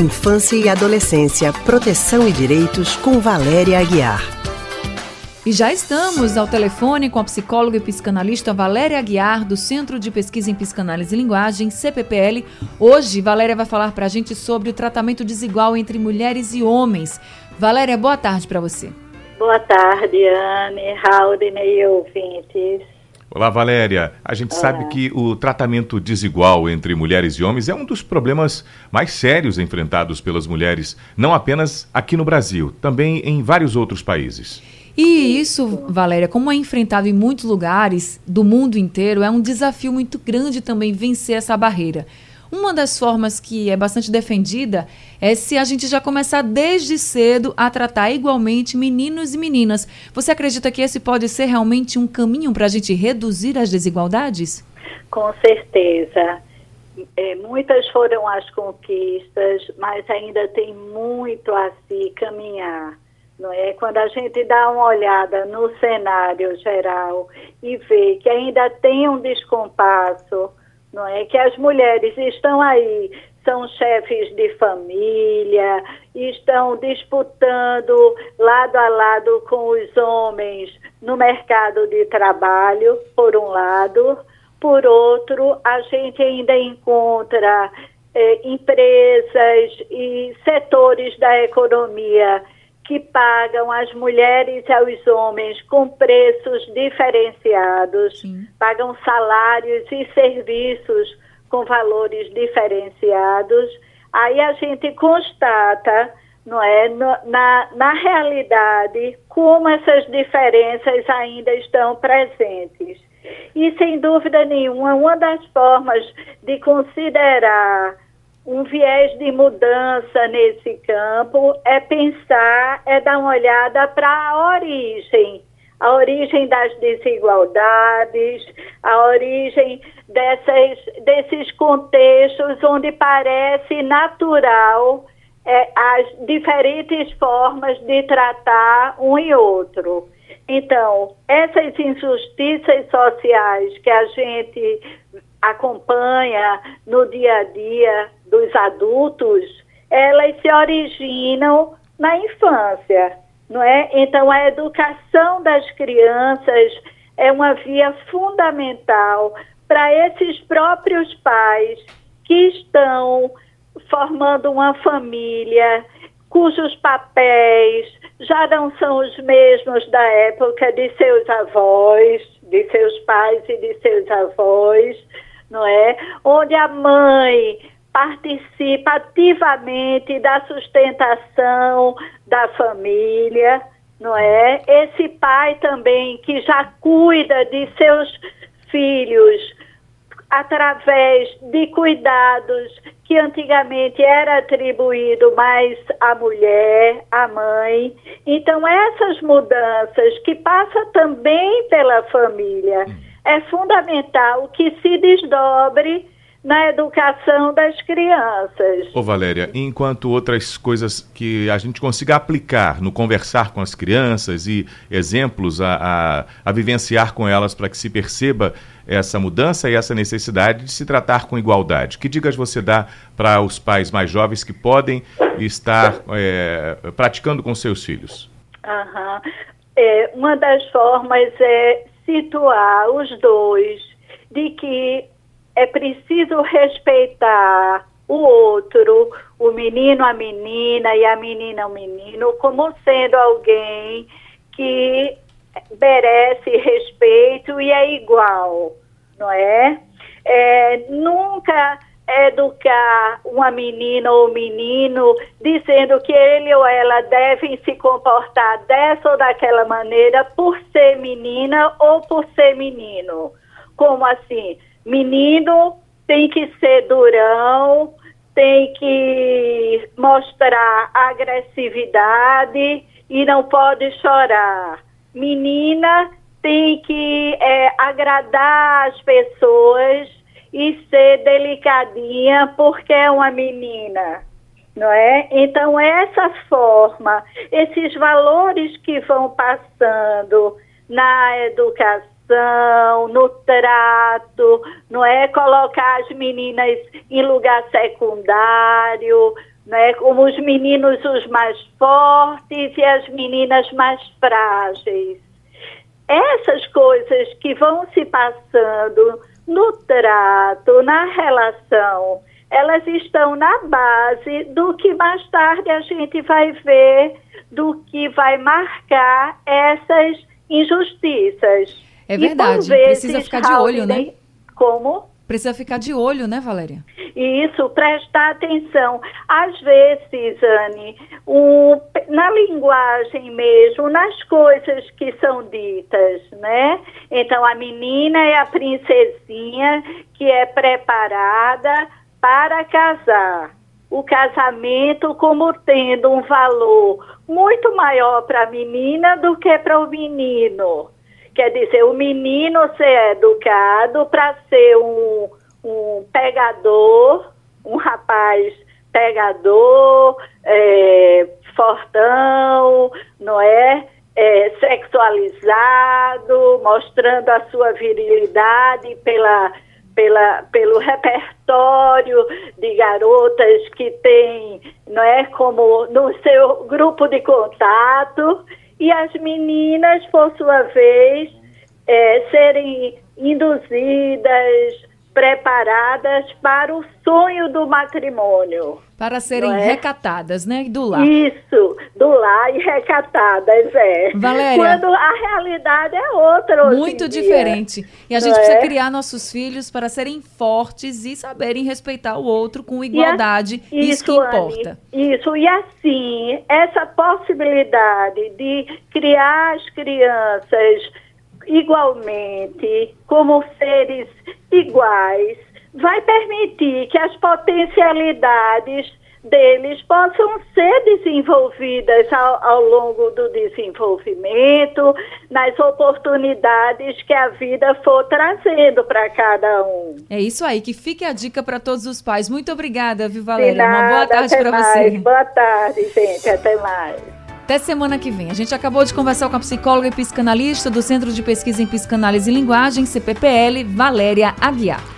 Infância e Adolescência, Proteção e Direitos, com Valéria Aguiar. E já estamos ao telefone com a psicóloga e psicanalista Valéria Aguiar, do Centro de Pesquisa em Psicanálise e Linguagem, CPPL. Hoje, Valéria vai falar para a gente sobre o tratamento desigual entre mulheres e homens. Valéria, boa tarde para você. Boa tarde, Anne, Raul e ouvintes. Olá, Valéria. A gente Olá. sabe que o tratamento desigual entre mulheres e homens é um dos problemas mais sérios enfrentados pelas mulheres, não apenas aqui no Brasil, também em vários outros países. E isso, Valéria, como é enfrentado em muitos lugares do mundo inteiro, é um desafio muito grande também vencer essa barreira. Uma das formas que é bastante defendida é se a gente já começar desde cedo a tratar igualmente meninos e meninas. Você acredita que esse pode ser realmente um caminho para a gente reduzir as desigualdades? Com certeza. É, muitas foram as conquistas, mas ainda tem muito a se caminhar. Não é? Quando a gente dá uma olhada no cenário geral e vê que ainda tem um descompasso não é? Que as mulheres estão aí, são chefes de família, estão disputando lado a lado com os homens no mercado de trabalho, por um lado. Por outro, a gente ainda encontra eh, empresas e setores da economia que pagam as mulheres e aos homens com preços diferenciados, Sim. pagam salários e serviços com valores diferenciados. Aí a gente constata, não é, na, na realidade, como essas diferenças ainda estão presentes. E, sem dúvida nenhuma, uma das formas de considerar um viés de mudança nesse campo é pensar, é dar uma olhada para a origem, a origem das desigualdades, a origem dessas, desses contextos onde parece natural é, as diferentes formas de tratar um e outro. Então, essas injustiças sociais que a gente acompanha no dia a dia dos adultos, elas se originam na infância, não é? Então a educação das crianças é uma via fundamental para esses próprios pais que estão formando uma família cujos papéis já não são os mesmos da época de seus avós, de seus pais e de seus avós, não é? Onde a mãe participa ativamente da sustentação da família, não é? Esse pai também que já cuida de seus filhos através de cuidados que antigamente era atribuído mais à mulher, à mãe. Então essas mudanças que passa também pela família é fundamental que se desdobre na educação das crianças. Ô Valéria, enquanto outras coisas que a gente consiga aplicar no conversar com as crianças e exemplos a, a, a vivenciar com elas para que se perceba essa mudança e essa necessidade de se tratar com igualdade. Que dicas você dá para os pais mais jovens que podem estar é, praticando com seus filhos? Uhum. É, uma das formas é situar os dois de que é preciso respeitar o outro, o menino, a menina e a menina, o menino, como sendo alguém que merece respeito e é igual, não é? é nunca educar uma menina ou menino dizendo que ele ou ela devem se comportar dessa ou daquela maneira por ser menina ou por ser menino. Como assim? Menino tem que ser durão, tem que mostrar agressividade e não pode chorar. Menina tem que é, agradar as pessoas e ser delicadinha porque é uma menina, não é? Então essa forma, esses valores que vão passando na educação no trato, não é colocar as meninas em lugar secundário, né? como os meninos os mais fortes e as meninas mais frágeis. Essas coisas que vão se passando no trato, na relação, elas estão na base do que mais tarde a gente vai ver, do que vai marcar essas injustiças. É verdade, precisa ficar de olho, né? Como? Precisa ficar de olho, né, Valéria? Isso, prestar atenção. Às vezes, Anne, na linguagem mesmo, nas coisas que são ditas, né? Então, a menina é a princesinha que é preparada para casar. O casamento como tendo um valor muito maior para a menina do que para o menino. Quer dizer, o menino ser educado para ser um, um pegador, um rapaz pegador, é, fortão, não é? é? Sexualizado, mostrando a sua virilidade pela, pela, pelo repertório de garotas que tem, não é? Como no seu grupo de contato e as meninas, por sua vez, é, serem induzidas, preparadas para o sonho do matrimônio. Para serem é? recatadas, né? Do lar. Isso, do lar e recatadas, é. Valéria. Quando a realidade é outra. Muito diferente. E a gente precisa é? criar nossos filhos para serem fortes e saberem respeitar o outro com igualdade. A, isso, isso que importa. Anny, isso, e assim, essa possibilidade de criar as crianças igualmente, como seres iguais, vai permitir que as potencialidades deles possam ser desenvolvidas ao, ao, longo do desenvolvimento, nas oportunidades que a vida for trazendo para cada um. É isso aí, que fique a dica para todos os pais. Muito obrigada, viu, Valéria? Nada, Uma boa tarde para você. Boa tarde, gente. Até mais. Até semana que vem. A gente acabou de conversar com a psicóloga e psicanalista do Centro de Pesquisa em Psicanálise e Linguagem, CPPL, Valéria Aguiar.